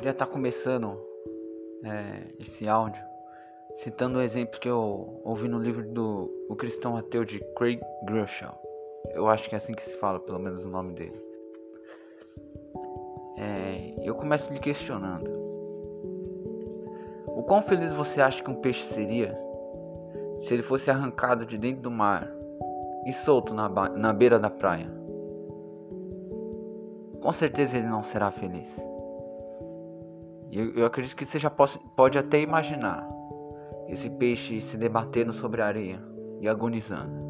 queria estar começando é, esse áudio citando um exemplo que eu ouvi no livro do O Cristão Ateu de Craig Groeschel. Eu acho que é assim que se fala, pelo menos o nome dele. É, eu começo lhe questionando: O quão feliz você acha que um peixe seria se ele fosse arrancado de dentro do mar e solto na, na beira da praia? Com certeza ele não será feliz. Eu, eu acredito que você já pode, pode até imaginar esse peixe se debatendo sobre a areia e agonizando.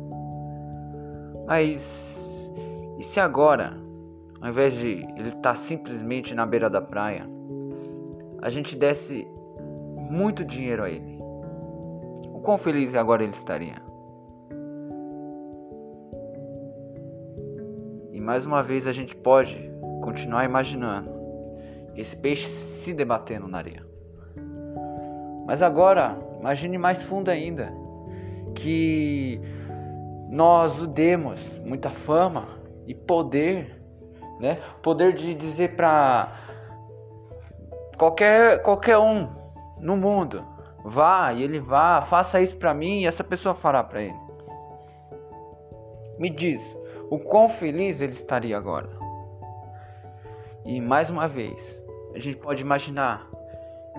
Mas e se agora, ao invés de ele estar tá simplesmente na beira da praia, a gente desse muito dinheiro a ele? O quão feliz agora ele estaria? E mais uma vez a gente pode continuar imaginando esse peixe se debatendo na areia. Mas agora, imagine mais fundo ainda, que nós o demos muita fama e poder, né? Poder de dizer para qualquer qualquer um no mundo, vá e ele vá, faça isso para mim e essa pessoa fará para ele. Me diz, o quão feliz ele estaria agora? E mais uma vez, a gente pode imaginar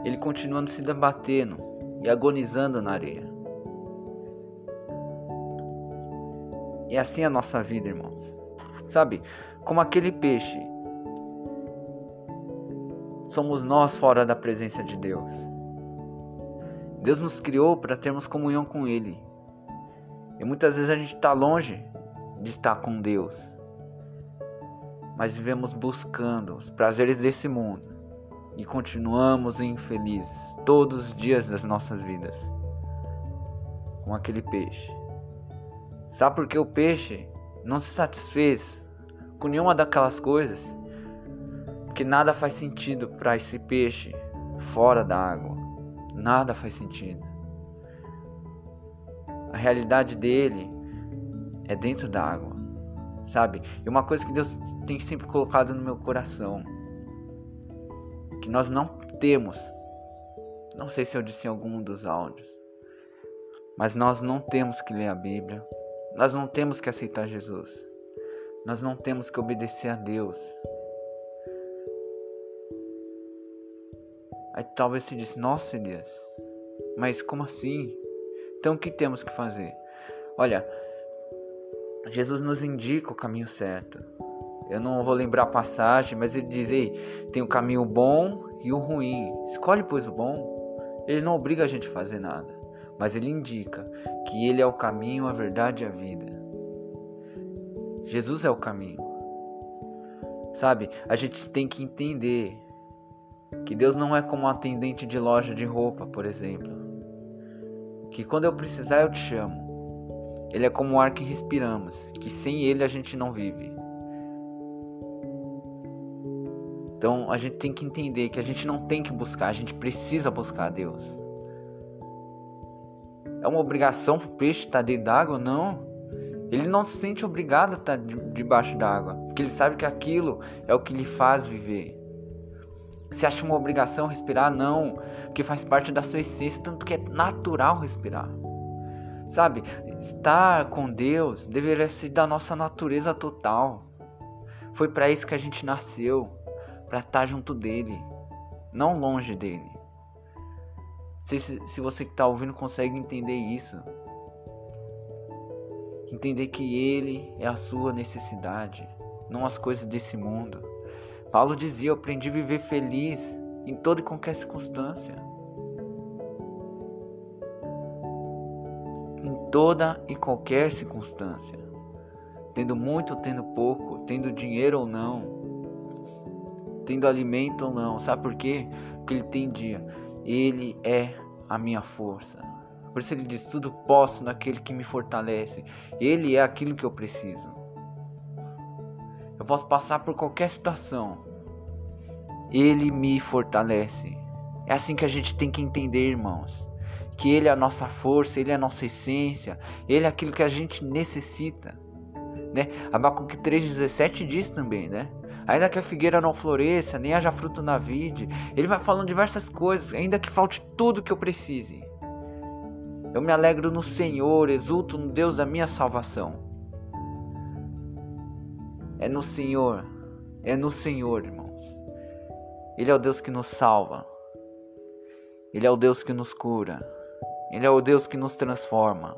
ele continuando se debatendo e agonizando na areia. E assim é a nossa vida, irmãos. Sabe, como aquele peixe, somos nós fora da presença de Deus. Deus nos criou para termos comunhão com Ele. E muitas vezes a gente está longe de estar com Deus. Mas vivemos buscando os prazeres desse mundo e continuamos infelizes todos os dias das nossas vidas com aquele peixe. Sabe por que o peixe não se satisfez com nenhuma daquelas coisas? Porque nada faz sentido para esse peixe fora da água. Nada faz sentido. A realidade dele é dentro da água, sabe? E uma coisa que Deus tem sempre colocado no meu coração que nós não temos. Não sei se eu disse em algum dos áudios, mas nós não temos que ler a Bíblia. Nós não temos que aceitar Jesus. Nós não temos que obedecer a Deus. Aí talvez se disse, nossa Elias, mas como assim? Então o que temos que fazer? Olha, Jesus nos indica o caminho certo. Eu não vou lembrar a passagem, mas ele diz: Ei, tem o caminho bom e o ruim. Escolhe, pois, o bom. Ele não obriga a gente a fazer nada, mas ele indica que ele é o caminho, a verdade e a vida. Jesus é o caminho. Sabe, a gente tem que entender que Deus não é como um atendente de loja de roupa, por exemplo. Que quando eu precisar eu te chamo. Ele é como o ar que respiramos, que sem ele a gente não vive. Então a gente tem que entender que a gente não tem que buscar, a gente precisa buscar a Deus. É uma obrigação para o peixe estar dentro d'água? Não. Ele não se sente obrigado a estar debaixo d'água, porque ele sabe que aquilo é o que lhe faz viver. Você acha uma obrigação respirar? Não, porque faz parte da sua essência, tanto que é natural respirar. Sabe, estar com Deus deveria ser da nossa natureza total. Foi para isso que a gente nasceu para estar tá junto dele, não longe dele. Se, se você que está ouvindo consegue entender isso, entender que ele é a sua necessidade, não as coisas desse mundo. Paulo dizia: Eu aprendi a viver feliz em toda e qualquer circunstância. Em toda e qualquer circunstância. Tendo muito ou tendo pouco, tendo dinheiro ou não, tendo alimento ou não. Sabe por quê? Porque ele tem dia. Ele é a minha força. Por isso ele diz: tudo posso naquele que me fortalece. Ele é aquilo que eu preciso. Eu posso passar por qualquer situação. Ele me fortalece. É assim que a gente tem que entender, irmãos. Que Ele é a nossa força, Ele é a nossa essência, Ele é aquilo que a gente necessita. Né? Abacuque 3,17 diz também, né? Ainda que a figueira não floresça, nem haja fruto na vide. Ele vai falando diversas coisas, ainda que falte tudo que eu precise. Eu me alegro no Senhor, exulto no Deus da minha salvação. É no Senhor, é no Senhor, irmãos. Ele é o Deus que nos salva. Ele é o Deus que nos cura. Ele é o Deus que nos transforma.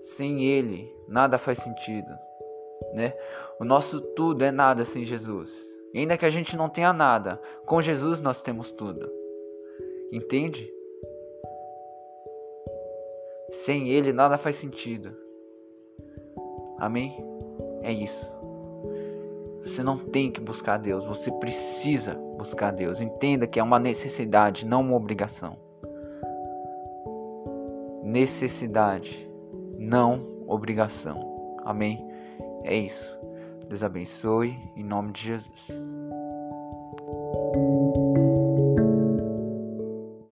Sem Ele, nada faz sentido, né? O nosso tudo é nada sem Jesus. E ainda que a gente não tenha nada, com Jesus nós temos tudo. Entende? Sem Ele nada faz sentido. Amém? É isso. Você não tem que buscar Deus, você precisa buscar Deus. Entenda que é uma necessidade, não uma obrigação. Necessidade, não obrigação. Amém? É isso. Deus abençoe em nome de Jesus.